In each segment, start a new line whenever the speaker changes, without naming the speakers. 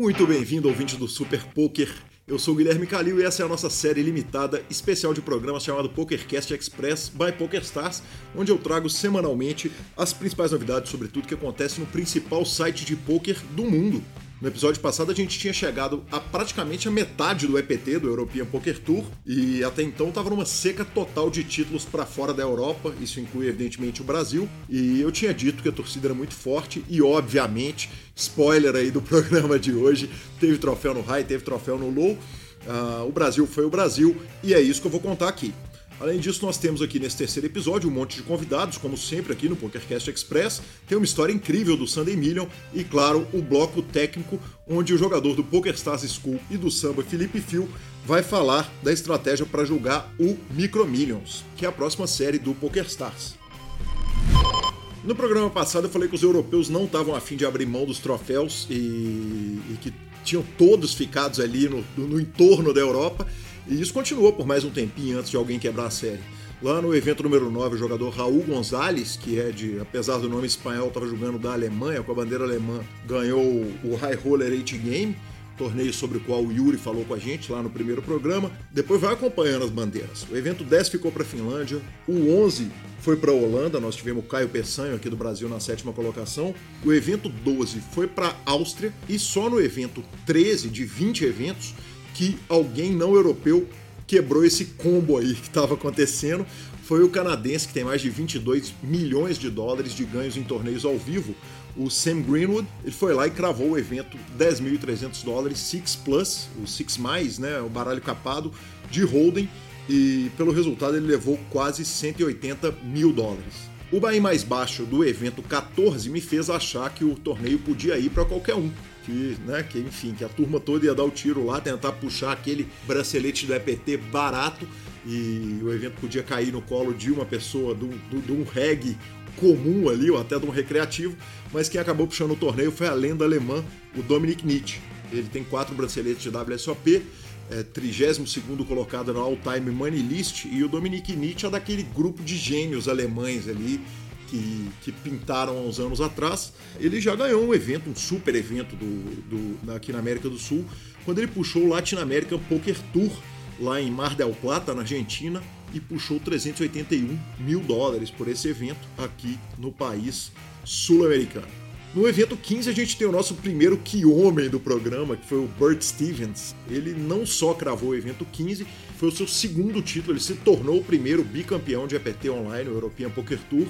Muito bem-vindo, ouvinte do Super Poker. Eu sou o Guilherme Calil e essa é a nossa série limitada especial de programas chamado PokerCast Express by PokerStars, onde eu trago semanalmente as principais novidades sobre tudo que acontece no principal site de poker do mundo. No episódio passado a gente tinha chegado a praticamente a metade do EPT, do European Poker Tour, e até então estava numa seca total de títulos para fora da Europa, isso inclui evidentemente o Brasil, e eu tinha dito que a torcida era muito forte e obviamente, spoiler aí do programa de hoje, teve troféu no high, teve troféu no low, uh, o Brasil foi o Brasil e é isso que eu vou contar aqui. Além disso, nós temos aqui nesse terceiro episódio um monte de convidados, como sempre aqui no PokerCast Express. Tem uma história incrível do Sunday Million e, claro, o bloco técnico, onde o jogador do PokerStars School e do Samba, Felipe Fio, vai falar da estratégia para julgar o Micro Millions, que é a próxima série do PokerStars. No programa passado eu falei que os europeus não estavam afim de abrir mão dos troféus e, e que tinham todos ficados ali no, no entorno da Europa. E isso continuou por mais um tempinho antes de alguém quebrar a série. Lá no evento número 9, o jogador Raul Gonzalez, que é de, apesar do nome espanhol, estava jogando da Alemanha, com a bandeira alemã, ganhou o High Roller 8 Game, torneio sobre o qual o Yuri falou com a gente lá no primeiro programa. Depois vai acompanhando as bandeiras. O evento 10 ficou para a Finlândia, o 11 foi para a Holanda, nós tivemos o Caio Peçanho aqui do Brasil na sétima colocação. O evento 12 foi para a Áustria e só no evento 13 de 20 eventos que alguém não europeu quebrou esse combo aí que estava acontecendo. Foi o canadense que tem mais de 22 milhões de dólares de ganhos em torneios ao vivo, o Sam Greenwood. Ele foi lá e cravou o evento 10.300 dólares, Six Plus, o Six Mais, né, o baralho capado de Holden, e pelo resultado ele levou quase 180 mil dólares. O buy mais baixo do evento 14 me fez achar que o torneio podia ir para qualquer um que, né, que enfim, que a turma toda ia dar o tiro lá, tentar puxar aquele bracelete do EPT barato e o evento podia cair no colo de uma pessoa, de um, de um reggae comum ali, ou até de um recreativo, mas quem acabou puxando o torneio foi a lenda alemã, o Dominic Nietzsche. Ele tem quatro braceletes de WSOP, é, 32 colocado no All Time Money List, e o Dominic Nietzsche é daquele grupo de gênios alemães ali, que, que pintaram há uns anos atrás, ele já ganhou um evento, um super evento do, do, aqui na América do Sul, quando ele puxou o Latin American Poker Tour lá em Mar del Plata, na Argentina, e puxou 381 mil dólares por esse evento aqui no país sul-americano. No evento 15 a gente tem o nosso primeiro que homem do programa, que foi o Burt Stevens. Ele não só cravou o evento 15, foi o seu segundo título, ele se tornou o primeiro bicampeão de EPT online, o European Poker Tour,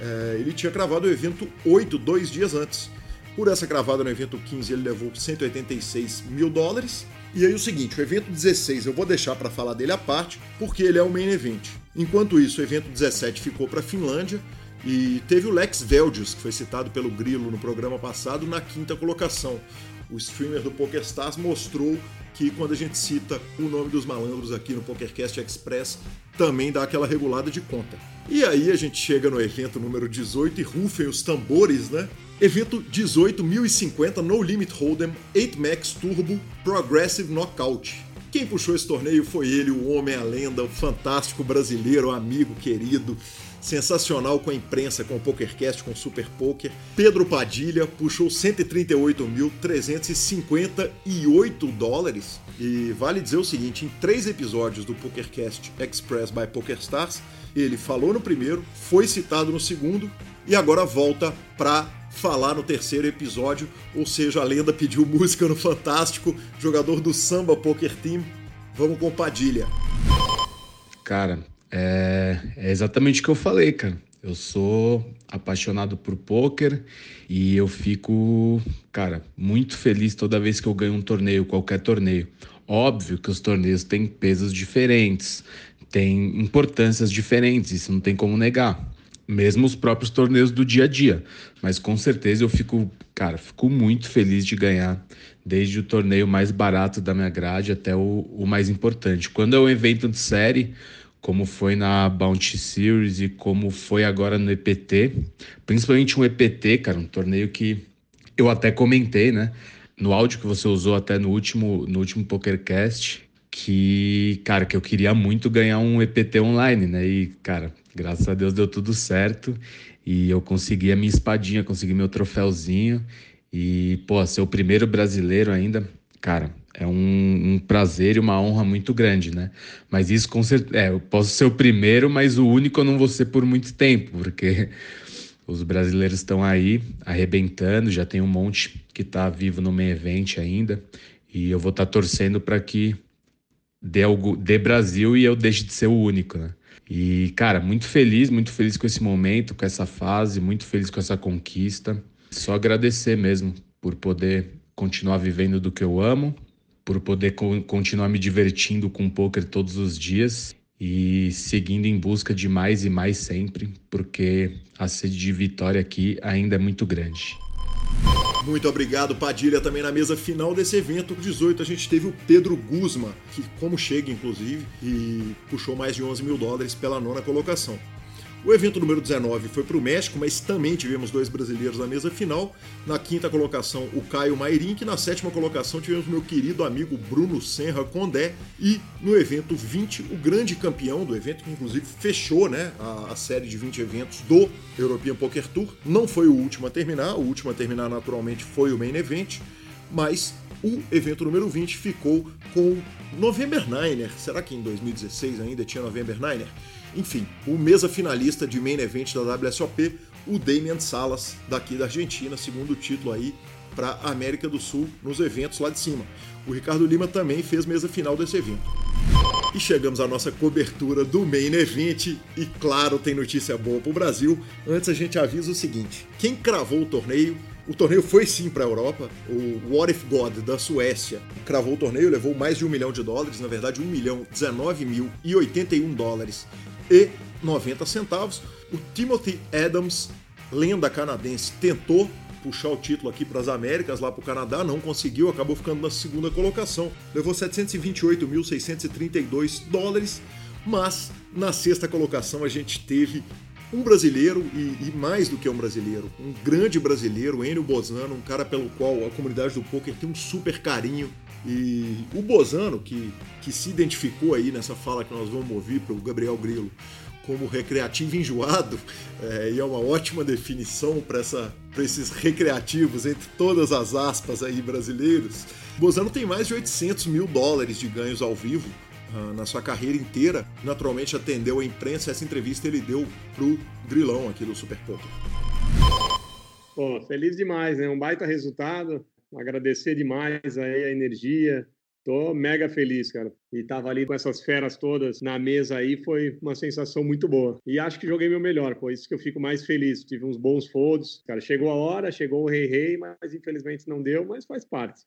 é, ele tinha cravado o evento 8, dois dias antes. Por essa cravada no evento 15, ele levou 186 mil dólares. E aí o seguinte, o evento 16 eu vou deixar para falar dele à parte, porque ele é o main event. Enquanto isso, o evento 17 ficou para a Finlândia e teve o Lex Veldius, que foi citado pelo Grilo no programa passado, na quinta colocação. O streamer do PokerStars mostrou que quando a gente cita o nome dos malandros aqui no PokerCast Express, também dá aquela regulada de conta. E aí a gente chega no evento número 18 e rufem os tambores, né? Evento 18 1050 No Limit Hold'em 8 Max Turbo Progressive Knockout. Quem puxou esse torneio foi ele, o homem, a lenda, o fantástico brasileiro, amigo querido, sensacional com a imprensa, com o PokerCast, com o Super Poker. Pedro Padilha puxou 138.358 dólares. E vale dizer o seguinte: em três episódios do PokerCast Express by PokerStars, ele falou no primeiro, foi citado no segundo e agora volta para falar no terceiro episódio. Ou seja, a lenda pediu música no Fantástico, jogador do Samba Poker Team. Vamos com Padilha.
Cara, é, é exatamente o que eu falei, cara. Eu sou apaixonado por poker e eu fico, cara, muito feliz toda vez que eu ganho um torneio, qualquer torneio. Óbvio que os torneios têm pesos diferentes, têm importâncias diferentes, isso não tem como negar. Mesmo os próprios torneios do dia a dia. Mas com certeza eu fico, cara, fico muito feliz de ganhar, desde o torneio mais barato da minha grade até o, o mais importante. Quando é um evento de série, como foi na Bounty Series e como foi agora no EPT, principalmente um EPT, cara, um torneio que eu até comentei, né, no áudio que você usou até no último no último PokerCast, que, cara, que eu queria muito ganhar um EPT online, né? E, cara, graças a Deus deu tudo certo e eu consegui a minha espadinha, consegui meu troféuzinho E, pô, ser o primeiro brasileiro ainda, cara, é um, um, prazer e uma honra muito grande, né? Mas isso com certeza. É, eu posso ser o primeiro, mas o único eu não vou ser por muito tempo, porque os brasileiros estão aí arrebentando, já tem um monte que está vivo no meio evento ainda. E eu vou estar tá torcendo para que dê, algo, dê Brasil e eu deixe de ser o único, né? E, cara, muito feliz, muito feliz com esse momento, com essa fase, muito feliz com essa conquista. Só agradecer mesmo por poder continuar vivendo do que eu amo, por poder co continuar me divertindo com o poker todos os dias e seguindo em busca de mais e mais sempre, porque a sede de vitória aqui ainda é muito grande.
Muito obrigado, Padilha. Também na mesa final desse evento, 18, a gente teve o Pedro Guzma, que como chega, inclusive, e puxou mais de 11 mil dólares pela nona colocação. O evento número 19 foi para o México, mas também tivemos dois brasileiros na mesa final. Na quinta colocação, o Caio Mairink. Na sétima colocação, tivemos meu querido amigo Bruno Senra Condé. E no evento 20, o grande campeão do evento, que inclusive fechou né, a, a série de 20 eventos do European Poker Tour. Não foi o último a terminar, o último a terminar naturalmente foi o Main Event, mas o evento número 20 ficou com November Niner. Será que em 2016 ainda tinha November Niner? Enfim, o mesa finalista de main event da WSOP, o Damian Salas, daqui da Argentina, segundo título aí para a América do Sul nos eventos lá de cima. O Ricardo Lima também fez mesa final desse evento. E chegamos à nossa cobertura do Main Event e claro, tem notícia boa para o Brasil. Antes a gente avisa o seguinte: quem cravou o torneio o torneio foi sim para a Europa. O What If God da Suécia cravou o torneio, levou mais de um milhão de dólares, na verdade, um milhão 19 mil e 81 dólares e 90 centavos. O Timothy Adams, lenda canadense, tentou puxar o título aqui para as Américas, lá para o Canadá, não conseguiu, acabou ficando na segunda colocação. Levou 728.632 dólares, mas na sexta colocação a gente teve um brasileiro e, e, mais do que um brasileiro, um grande brasileiro, Enio Bozano, um cara pelo qual a comunidade do poker tem um super carinho. E o Bozano, que, que se identificou aí nessa fala que nós vamos ouvir para o Gabriel Grilo como recreativo enjoado, é, e é uma ótima definição para esses recreativos, entre todas as aspas aí brasileiros. Bozano tem mais de 800 mil dólares de ganhos ao vivo uh, na sua carreira inteira. Naturalmente atendeu a imprensa, essa entrevista ele deu pro Grilão aqui do Super Poker.
Pô, feliz demais, né? Um baita resultado agradecer demais aí a energia. Tô mega feliz, cara. E tava ali com essas feras todas na mesa aí, foi uma sensação muito boa. E acho que joguei meu melhor, por isso que eu fico mais feliz. Tive uns bons folds. Cara, chegou a hora, chegou o rei rei, mas infelizmente não deu, mas faz parte.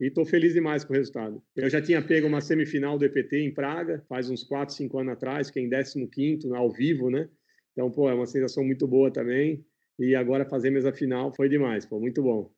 E estou feliz demais com o resultado. Eu já tinha pego uma semifinal do EPT em Praga, faz uns 4, 5 anos atrás, que é em 15 ao vivo, né? Então, pô, é uma sensação muito boa também. E agora fazer mesa final foi demais, pô, muito bom.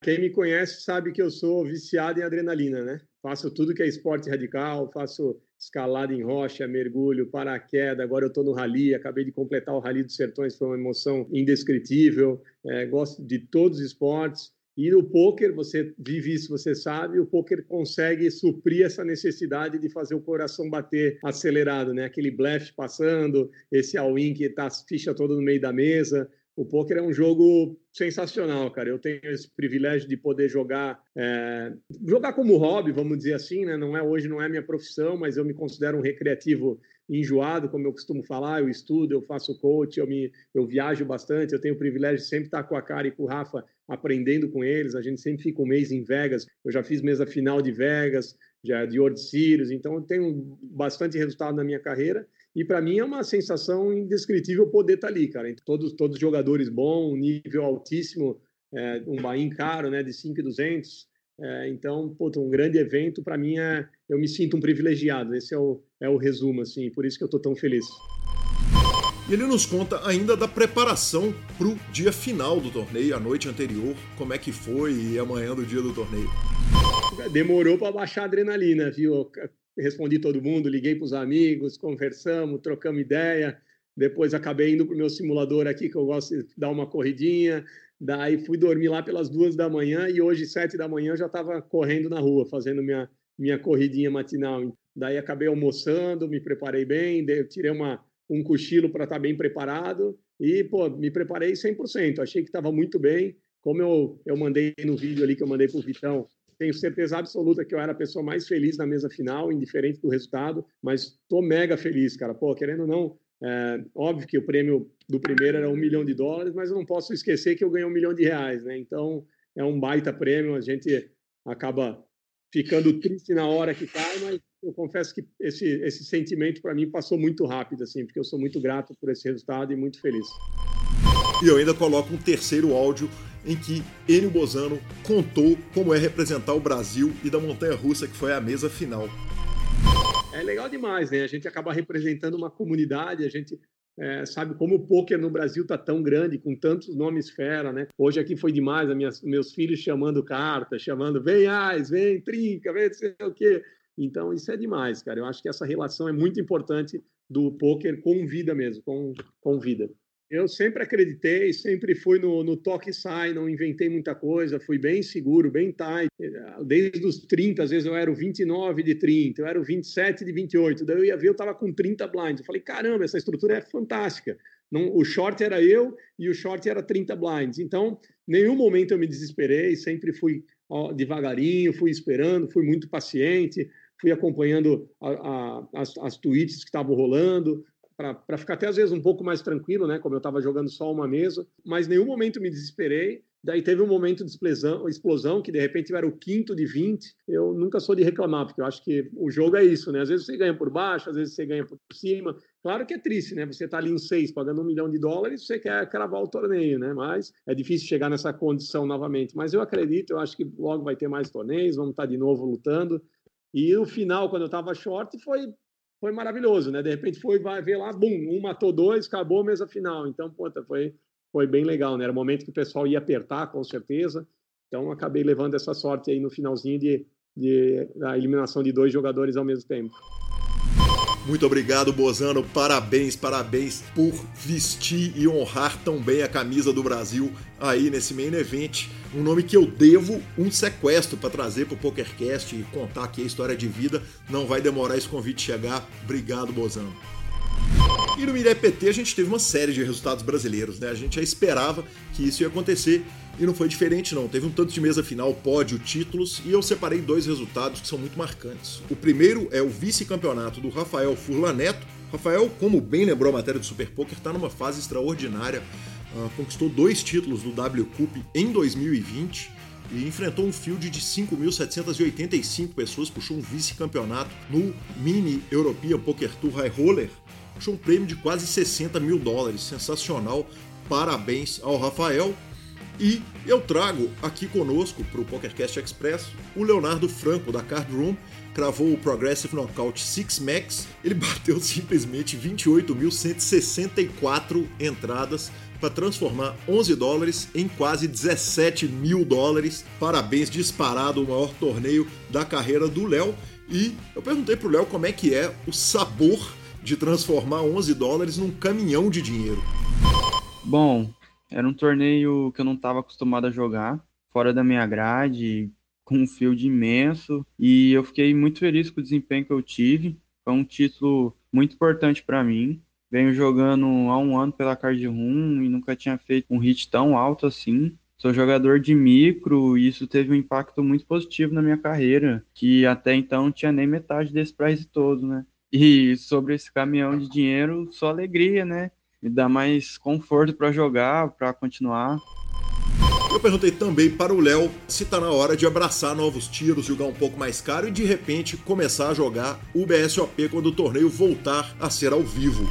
Quem me conhece sabe que eu sou viciado em adrenalina, né? Faço tudo que é esporte radical, faço escalada em rocha, mergulho, paraquedas. Agora eu estou no rally, acabei de completar o Rally dos Sertões, foi uma emoção indescritível. É, gosto de todos os esportes. E no poker, você vive isso, você sabe, o poker consegue suprir essa necessidade de fazer o coração bater acelerado, né? Aquele blefe passando, esse all-in que tá as fichas todas no meio da mesa, o poker é um jogo sensacional, cara. Eu tenho esse privilégio de poder jogar, é, jogar como hobby, vamos dizer assim, né? Não é hoje, não é minha profissão, mas eu me considero um recreativo enjoado, como eu costumo falar. Eu estudo, eu faço coach, eu me, eu viajo bastante. Eu tenho o privilégio de sempre estar com a cara e com o Rafa aprendendo com eles. A gente sempre fica um mês em Vegas. Eu já fiz mesa final de Vegas, já de World Series, então eu tenho bastante resultado na minha carreira. E para mim é uma sensação indescritível poder estar tá ali, cara. Todos, todos jogadores bons, nível altíssimo, é, um bain caro, né, de 5,200. É, então, um grande evento, para mim, é, eu me sinto um privilegiado. Esse é o, é o resumo, assim, por isso que eu estou tão feliz.
E ele nos conta ainda da preparação para o dia final do torneio, a noite anterior, como é que foi e amanhã do dia do torneio.
Demorou para baixar a adrenalina, viu? respondi todo mundo, liguei para os amigos, conversamos, trocamos ideia. Depois acabei indo para o meu simulador aqui, que eu gosto de dar uma corridinha. Daí fui dormir lá pelas duas da manhã e hoje, sete da manhã, eu já estava correndo na rua, fazendo minha, minha corridinha matinal. Daí acabei almoçando, me preparei bem, tirei uma, um cochilo para estar tá bem preparado e, pô, me preparei 100%. Achei que estava muito bem. como eu, eu mandei no vídeo ali que eu mandei para o Vitão, tenho certeza absoluta que eu era a pessoa mais feliz na mesa final, indiferente do resultado, mas estou mega feliz, cara. Pô, querendo ou não, é, óbvio que o prêmio do primeiro era um milhão de dólares, mas eu não posso esquecer que eu ganhei um milhão de reais, né? Então, é um baita prêmio, a gente acaba ficando triste na hora que cai, mas eu confesso que esse, esse sentimento para mim passou muito rápido, assim, porque eu sou muito grato por esse resultado e muito feliz.
E eu ainda coloco um terceiro áudio em que Enio Bozano contou como é representar o Brasil e da montanha russa que foi a mesa final.
É legal demais, né? A gente acaba representando uma comunidade, a gente é, sabe como o poker no Brasil tá tão grande, com tantos nomes fera, né? Hoje aqui foi demais, meus filhos chamando carta, chamando vem Ais, vem Trinca, vem sei o quê. Então isso é demais, cara. Eu acho que essa relação é muito importante do poker com vida mesmo, com, com vida. Eu sempre acreditei, sempre fui no, no toque e sai, não inventei muita coisa, fui bem seguro, bem tight. Desde os 30, às vezes eu era o 29 de 30, eu era o 27 de 28, daí eu ia ver, eu estava com 30 blinds. Eu falei, caramba, essa estrutura é fantástica. Não, o short era eu e o short era 30 blinds. Então, nenhum momento eu me desesperei, sempre fui ó, devagarinho, fui esperando, fui muito paciente, fui acompanhando a, a, as, as tweets que estavam rolando, para ficar até às vezes um pouco mais tranquilo, né? Como eu estava jogando só uma mesa, mas nenhum momento me desesperei. Daí teve um momento de explosão, explosão, que de repente era o quinto de 20. Eu nunca sou de reclamar, porque eu acho que o jogo é isso, né? Às vezes você ganha por baixo, às vezes você ganha por cima. Claro que é triste, né? Você está ali em seis, pagando um milhão de dólares, você quer cravar o torneio, né? Mas é difícil chegar nessa condição novamente. Mas eu acredito, eu acho que logo vai ter mais torneios, vamos estar tá de novo lutando. E o final, quando eu estava short, foi foi maravilhoso, né? De repente foi, vai ver lá, bum, um matou dois, acabou a mesa final. Então, puta, foi, foi bem legal, né? Era o momento que o pessoal ia apertar, com certeza. Então, acabei levando essa sorte aí no finalzinho de, de a eliminação de dois jogadores ao mesmo tempo.
Muito obrigado, Bozano. Parabéns, parabéns por vestir e honrar tão bem a camisa do Brasil aí nesse main event. Um nome que eu devo um sequestro para trazer para o PokerCast e contar aqui a história de vida. Não vai demorar esse convite chegar. Obrigado, Bozano. E no Miré PT a gente teve uma série de resultados brasileiros, né? A gente já esperava que isso ia acontecer e não foi diferente, não. Teve um tanto de mesa final, pódio, títulos, e eu separei dois resultados que são muito marcantes. O primeiro é o vice-campeonato do Rafael Furlan Neto. Rafael, como bem lembrou a matéria do Super Poker, está numa fase extraordinária. Uh, conquistou dois títulos do W Cup em 2020 e enfrentou um field de 5.785 pessoas, puxou um vice-campeonato no Mini European Poker Tour High Roller, puxou um prêmio de quase 60 mil dólares, sensacional. Parabéns ao Rafael. E eu trago aqui conosco para o PokerCast Express o Leonardo Franco da Card Room, cravou o Progressive Knockout Six Max, ele bateu simplesmente 28.164 entradas para transformar 11 dólares em quase 17 mil dólares. Parabéns, disparado, o maior torneio da carreira do Léo. E eu perguntei pro Léo como é que é o sabor de transformar 11 dólares num caminhão de dinheiro.
Bom, era um torneio que eu não estava acostumado a jogar, fora da minha grade, com um field imenso, e eu fiquei muito feliz com o desempenho que eu tive. Foi um título muito importante para mim. Venho jogando há um ano pela Card Room e nunca tinha feito um hit tão alto assim. Sou jogador de micro e isso teve um impacto muito positivo na minha carreira, que até então não tinha nem metade desse prize todo, né? E sobre esse caminhão de dinheiro, só alegria, né? Me dá mais conforto para jogar, para continuar.
Eu perguntei também para o Léo se está na hora de abraçar novos tiros, jogar um pouco mais caro e de repente começar a jogar o BSOP quando o torneio voltar a ser ao vivo.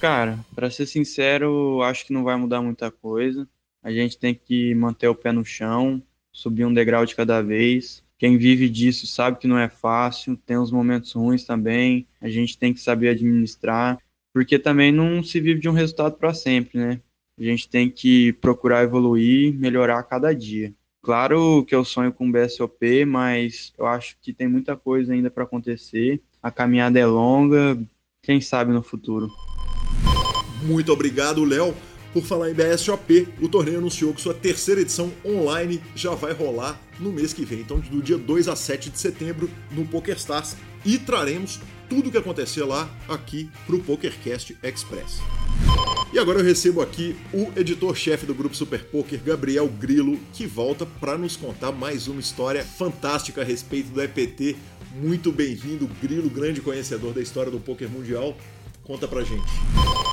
Cara, para ser sincero, acho que não vai mudar muita coisa. A gente tem que manter o pé no chão, subir um degrau de cada vez. Quem vive disso sabe que não é fácil, tem os momentos ruins também. A gente tem que saber administrar porque também não se vive de um resultado para sempre, né? A gente tem que procurar evoluir, melhorar a cada dia. Claro que eu sonho com o BSOP, mas eu acho que tem muita coisa ainda para acontecer. A caminhada é longa, quem sabe no futuro.
Muito obrigado, Léo. Por falar em BSOP, o torneio anunciou que sua terceira edição online já vai rolar no mês que vem, então do dia 2 a 7 de setembro no PokerStars. E traremos tudo o que acontecer lá aqui para o PokerCast Express. E agora eu recebo aqui o editor-chefe do Grupo Super Poker, Gabriel Grilo, que volta para nos contar mais uma história fantástica a respeito do EPT. Muito bem-vindo, Grilo, grande conhecedor da história do poker mundial. Conta pra gente.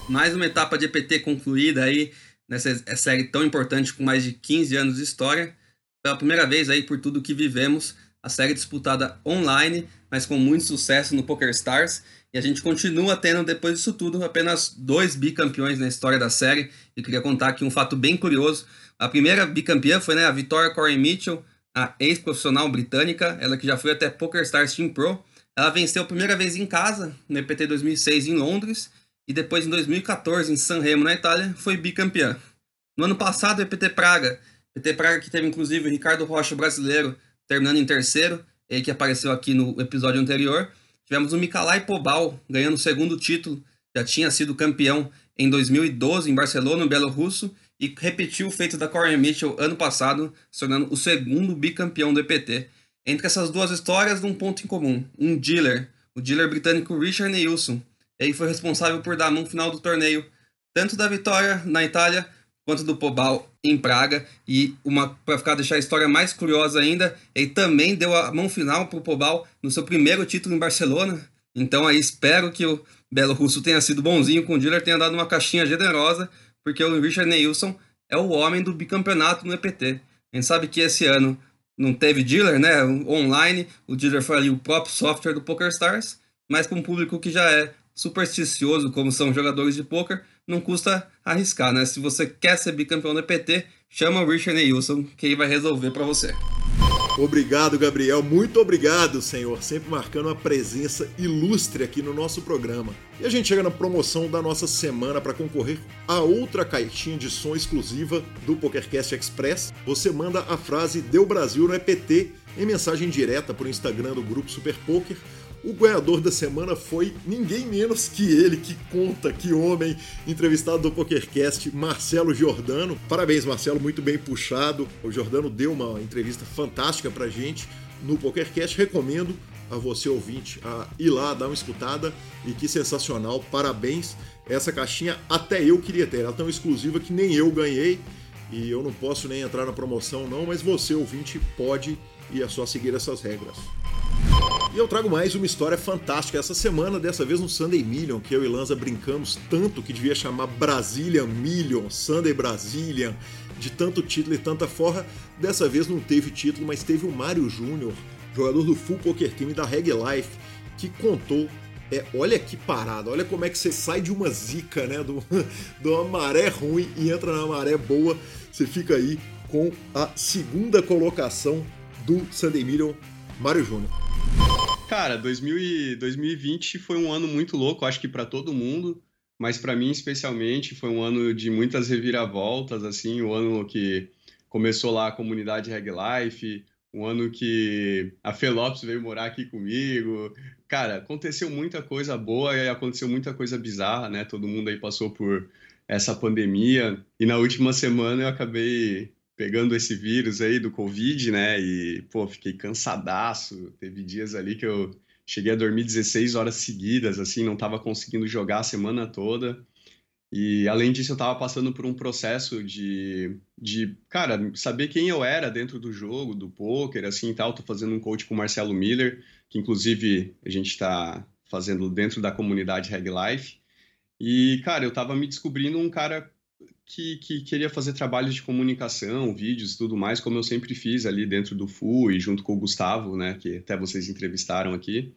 Mais uma etapa de EPT concluída aí nessa série tão importante com mais de 15 anos de história. Pela primeira vez aí por tudo que vivemos, a série disputada online, mas com muito sucesso no PokerStars e a gente continua tendo, depois disso tudo, apenas dois bicampeões na história da série. E queria contar aqui um fato bem curioso. A primeira bicampeã foi né, a Victoria Corey Mitchell, a ex-profissional britânica, ela que já foi até PokerStars Team Pro. Ela venceu a primeira vez em casa, no EPT 2006 em Londres, e depois em 2014 em San Remo, na Itália, foi bicampeã. No ano passado, o EPT Praga, EPT Praga que teve inclusive o Ricardo Rocha brasileiro terminando em terceiro, ele que apareceu aqui no episódio anterior, Tivemos o Mikalai Pobal ganhando o segundo título, já tinha sido campeão em 2012 em Barcelona, no Bielorrusso, e repetiu o feito da Corey Mitchell ano passado, se tornando o segundo bicampeão do EPT. Entre essas duas histórias, um ponto em comum: um dealer, o dealer britânico Richard Neilson. Ele foi responsável por dar no final do torneio tanto da vitória na Itália quanto do Pobal em Praga. E uma para ficar deixar a história mais curiosa ainda, ele também deu a mão final para o Pobal no seu primeiro título em Barcelona. Então aí espero que o Belo Russo tenha sido bonzinho com o dealer, tenha dado uma caixinha generosa, porque o Richard Neilson é o homem do bicampeonato no EPT. A gente sabe que esse ano não teve dealer, né? Online, o dealer foi ali o próprio software do PokerStars, mas com um público que já é supersticioso, como são jogadores de poker, não custa arriscar, né? Se você quer ser bicampeão do EPT, chama o Richard Neilson, que ele vai resolver para você.
Obrigado, Gabriel. Muito obrigado, senhor. Sempre marcando uma presença ilustre aqui no nosso programa. E a gente chega na promoção da nossa semana para concorrer a outra caixinha de som exclusiva do PokerCast Express. Você manda a frase Deu Brasil no EPT em mensagem direta o Instagram do Grupo Super Poker o ganhador da semana foi ninguém menos que ele, que conta, que homem, entrevistado do PokerCast, Marcelo Giordano. Parabéns, Marcelo, muito bem puxado. O Giordano deu uma entrevista fantástica pra gente no PokerCast. Recomendo a você, ouvinte, a ir lá, dar uma escutada. E que sensacional, parabéns. Essa caixinha até eu queria ter, ela é tão exclusiva que nem eu ganhei. E eu não posso nem entrar na promoção, não, mas você, ouvinte, pode e é só seguir essas regras. E eu trago mais uma história fantástica essa semana, dessa vez no Sunday Million, que eu e Lanza brincamos tanto que devia chamar Brazilian Million, Sunday Brazilian, de tanto título e tanta forra. Dessa vez não teve título, mas teve o Mário Júnior, jogador do Full Poker Team da Reg Life, que contou é, olha que parada, olha como é que você sai de uma zica, né? Do, de uma maré ruim e entra na maré boa. Você fica aí com a segunda colocação do Sunday Million, Mário Júnior.
Cara, 2000 e 2020 foi um ano muito louco, acho que para todo mundo, mas para mim especialmente foi um ano de muitas reviravoltas, assim, o um ano que começou lá a comunidade Reg Life, um ano que a Felopes veio morar aqui comigo. Cara, aconteceu muita coisa boa e aconteceu muita coisa bizarra, né? Todo mundo aí passou por essa pandemia. E na última semana eu acabei pegando esse vírus aí do Covid, né? E, pô, fiquei cansadaço. Teve dias ali que eu cheguei a dormir 16 horas seguidas, assim, não estava conseguindo jogar a semana toda. E, além disso, eu estava passando por um processo de, de, cara, saber quem eu era dentro do jogo, do poker, assim, e tal. Tô fazendo um coach com o Marcelo Miller, que, inclusive, a gente está fazendo dentro da comunidade Reg Life. E, cara, eu estava me descobrindo um cara que, que, queria fazer trabalhos de comunicação, vídeos e tudo mais, como eu sempre fiz ali dentro do FU e junto com o Gustavo, né, que até vocês entrevistaram aqui.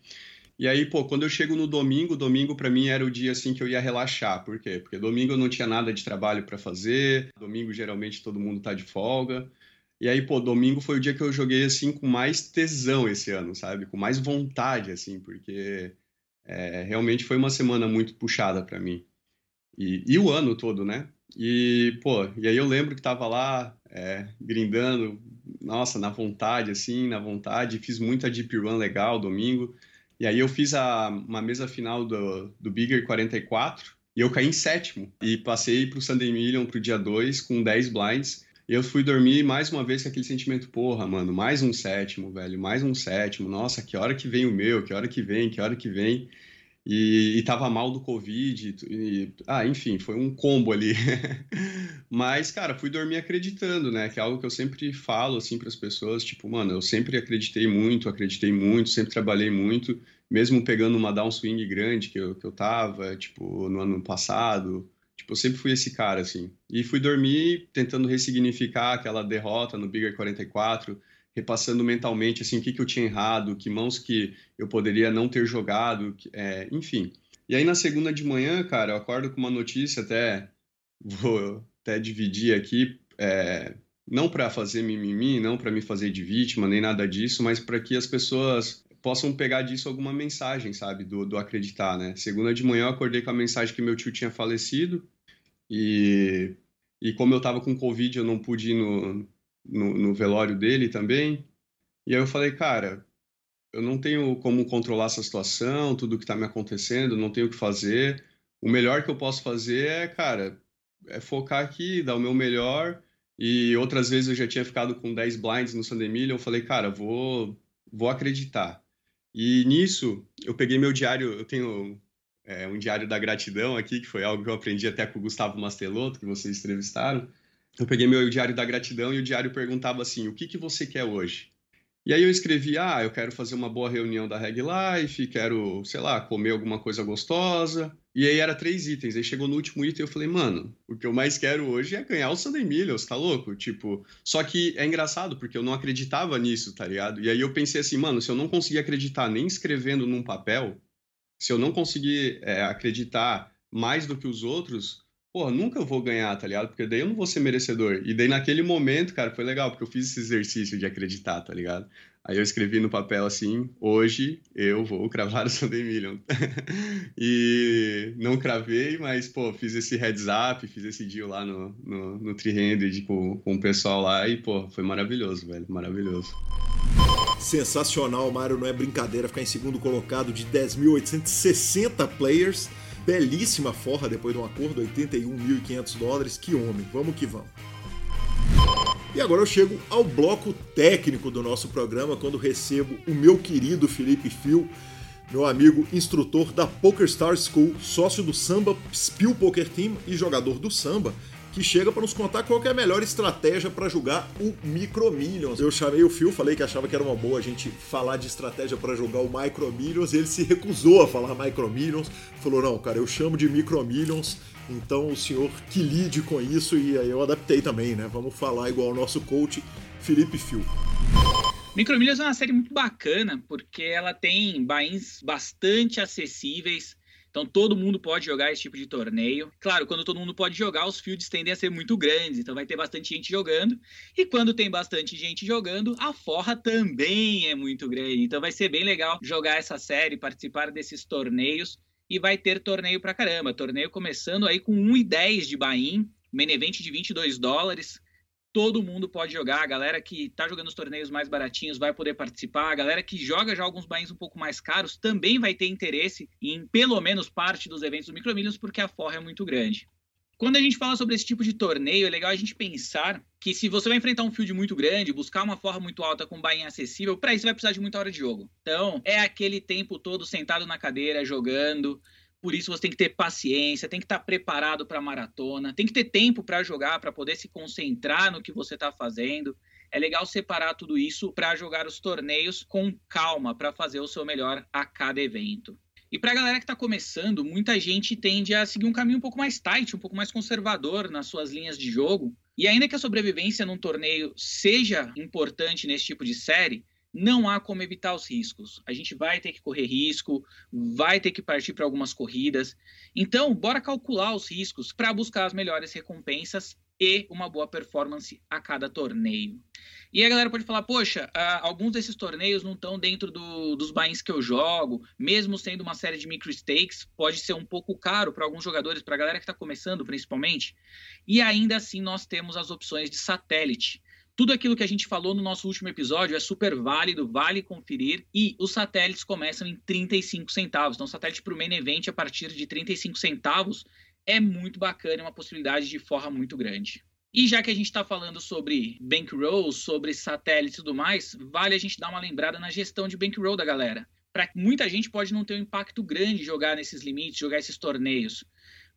E aí, pô, quando eu chego no domingo, domingo para mim era o dia assim que eu ia relaxar. Por quê? Porque domingo eu não tinha nada de trabalho para fazer. Domingo geralmente todo mundo tá de folga. E aí, pô, domingo foi o dia que eu joguei assim com mais tesão esse ano, sabe? Com mais vontade assim, porque é, realmente foi uma semana muito puxada para mim. E, e o ano todo, né? E, pô, e aí eu lembro que tava lá é, grindando, nossa, na vontade, assim, na vontade. Fiz muita deep run legal domingo. E aí eu fiz a, uma mesa final do, do Bigger 44 e eu caí em sétimo. E passei pro Sunday Million pro dia 2 com 10 blinds. E eu fui dormir mais uma vez com aquele sentimento, porra, mano, mais um sétimo, velho, mais um sétimo. Nossa, que hora que vem o meu, que hora que vem, que hora que vem. E, e tava mal do Covid. E, ah, enfim, foi um combo ali. Mas, cara, fui dormir acreditando, né? Que é algo que eu sempre falo, assim, para as pessoas. Tipo, mano, eu sempre acreditei muito, acreditei muito, sempre trabalhei muito. Mesmo pegando uma downswing grande que eu, que eu tava, tipo, no ano passado. Tipo, eu sempre fui esse cara, assim. E fui dormir tentando ressignificar aquela derrota no Bigger 44 repassando mentalmente assim o que, que eu tinha errado, que mãos que eu poderia não ter jogado, é, enfim. E aí na segunda de manhã, cara, eu acordo com uma notícia até vou até dividir aqui, é, não para fazer mimimi, não para me fazer de vítima nem nada disso, mas para que as pessoas possam pegar disso alguma mensagem, sabe, do, do acreditar, né? Segunda de manhã eu acordei com a mensagem que meu tio tinha falecido e e como eu tava com Covid, eu não pude ir no, no, no velório dele também. E aí eu falei, cara, eu não tenho como controlar essa situação, tudo que está me acontecendo, não tenho o que fazer. O melhor que eu posso fazer é, cara, é focar aqui, dar o meu melhor. E outras vezes eu já tinha ficado com 10 blinds no Million, eu falei, cara, vou, vou acreditar. E nisso, eu peguei meu diário, eu tenho é, um diário da gratidão aqui, que foi algo que eu aprendi até com o Gustavo Mastelotto, que vocês entrevistaram eu peguei meu diário da gratidão e o diário perguntava assim: o que, que você quer hoje? E aí eu escrevi: ah, eu quero fazer uma boa reunião da Reg Life, quero, sei lá, comer alguma coisa gostosa. E aí era três itens. Aí chegou no último item e eu falei, mano, o que eu mais quero hoje é ganhar o Sunday Millions, tá louco? Tipo, só que é engraçado porque eu não acreditava nisso, tá ligado? E aí eu pensei assim, mano, se eu não conseguir acreditar nem escrevendo num papel, se eu não conseguir é, acreditar mais do que os outros, porra, nunca vou ganhar, tá ligado? Porque daí eu não vou ser merecedor. E daí naquele momento, cara, foi legal, porque eu fiz esse exercício de acreditar, tá ligado? Aí eu escrevi no papel assim, hoje eu vou cravar o Sunday Million. e não cravei, mas, pô, fiz esse heads up, fiz esse deal lá no, no, no Tree com, com o pessoal lá e, pô, foi maravilhoso, velho, maravilhoso.
Sensacional, Mário, não é brincadeira ficar em segundo colocado de 10.860 players belíssima forra depois de um acordo, 81.500 dólares. Que homem, vamos que vamos. E agora eu chego ao bloco técnico do nosso programa, quando recebo o meu querido Felipe Fio, meu amigo instrutor da Star School, sócio do Samba Spill Poker Team e jogador do Samba, que chega para nos contar qual é a melhor estratégia para jogar o Micro Millions. Eu chamei o Phil, falei que achava que era uma boa a gente falar de estratégia para jogar o Micro Millions, ele se recusou a falar Micro Millions, falou: "Não, cara, eu chamo de Micro Millions". Então o senhor que lide com isso e aí eu adaptei também, né? Vamos falar igual o nosso coach Felipe Phil.
Micro Millions é uma série muito bacana porque ela tem bains bastante acessíveis então todo mundo pode jogar esse tipo de torneio. Claro, quando todo mundo pode jogar, os fields tendem a ser muito grandes, então vai ter bastante gente jogando. E quando tem bastante gente jogando, a forra também é muito grande. Então vai ser bem legal jogar essa série, participar desses torneios. E vai ter torneio pra caramba. Torneio começando aí com 1,10 de Bahia, main event de 22 dólares todo mundo pode jogar. A galera que está jogando os torneios mais baratinhos vai poder participar. A galera que joga já alguns bains um pouco mais caros também vai ter interesse em pelo menos parte dos eventos do Micromilhos, porque a forra é muito grande. Quando a gente fala sobre esse tipo de torneio, é legal a gente pensar que se você vai enfrentar um field muito grande, buscar uma forra muito alta com bain acessível, para isso vai precisar de muita hora de jogo. Então, é aquele tempo todo sentado na cadeira, jogando, por isso você tem que ter paciência, tem que estar preparado para a maratona, tem que ter tempo para jogar, para poder se concentrar no que você está fazendo. É legal separar tudo isso para jogar os torneios com calma, para fazer o seu melhor a cada evento. E para a galera que está começando, muita gente tende a seguir um caminho um pouco mais tight, um pouco mais conservador nas suas linhas de jogo. E ainda que a sobrevivência num torneio seja importante nesse tipo de série, não há como evitar os riscos. A gente vai ter que correr risco, vai ter que partir para algumas corridas. Então, bora calcular os riscos para buscar as melhores recompensas e uma boa performance a cada torneio. E a galera pode falar, poxa, uh, alguns desses torneios não estão dentro do, dos bains que eu jogo, mesmo sendo uma série de micro stakes, pode ser um pouco caro para alguns jogadores, para a galera que está começando principalmente. E ainda assim nós temos as opções de satélite. Tudo aquilo que a gente falou no nosso último episódio é super válido, vale conferir. E os satélites começam em 35 centavos. Então, satélite para o main event a partir de 35 centavos é muito bacana, é uma possibilidade de forra muito grande. E já que a gente está falando sobre bankroll, sobre satélites e tudo mais, vale a gente dar uma lembrada na gestão de bankroll da galera para muita gente pode não ter um impacto grande jogar nesses limites, jogar esses torneios.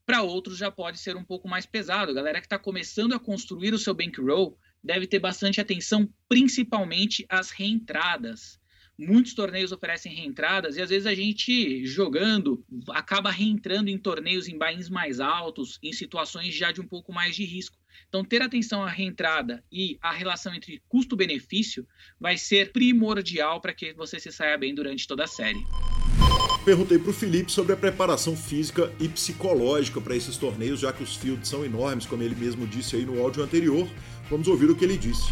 Para outros já pode ser um pouco mais pesado. Galera que está começando a construir o seu bankroll deve ter bastante atenção, principalmente às reentradas. Muitos torneios oferecem reentradas e às vezes a gente jogando acaba reentrando em torneios em bains mais altos, em situações já de um pouco mais de risco. Então, ter atenção à reentrada e a relação entre custo-benefício vai ser primordial para que você se saia bem durante toda a série.
Perguntei para o Felipe sobre a preparação física e psicológica para esses torneios, já que os fields são enormes, como ele mesmo disse aí no áudio anterior. Vamos ouvir o que ele disse.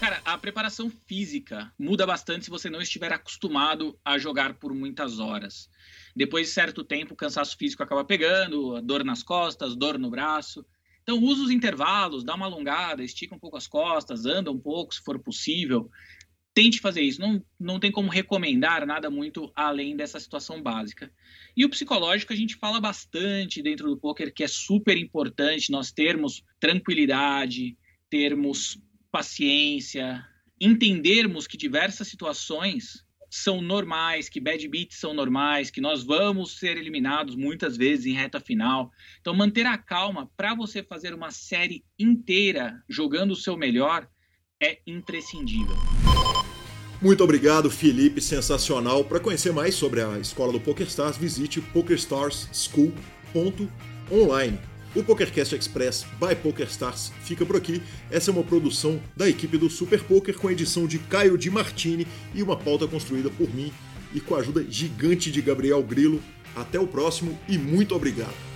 Cara, a preparação física muda bastante se você não estiver acostumado a jogar por muitas horas. Depois de certo tempo, o cansaço físico acaba pegando, dor nas costas, dor no braço. Então, usa os intervalos, dá uma alongada, estica um pouco as costas, anda um pouco, se for possível. Tente fazer isso. Não, não tem como recomendar nada muito além dessa situação básica. E o psicológico a gente fala bastante dentro do poker, que é super importante nós termos tranquilidade, termos paciência, entendermos que diversas situações são normais, que bad beats são normais, que nós vamos ser eliminados muitas vezes em reta final. Então, manter a calma para você fazer uma série inteira jogando o seu melhor é imprescindível.
Muito obrigado, Felipe, sensacional. Para conhecer mais sobre a escola do PokerStars, visite pokerstarschool.online. O PokerCast Express by PokerStars fica por aqui. Essa é uma produção da equipe do Super Poker com edição de Caio Di Martini e uma pauta construída por mim e com a ajuda gigante de Gabriel Grilo. Até o próximo e muito obrigado.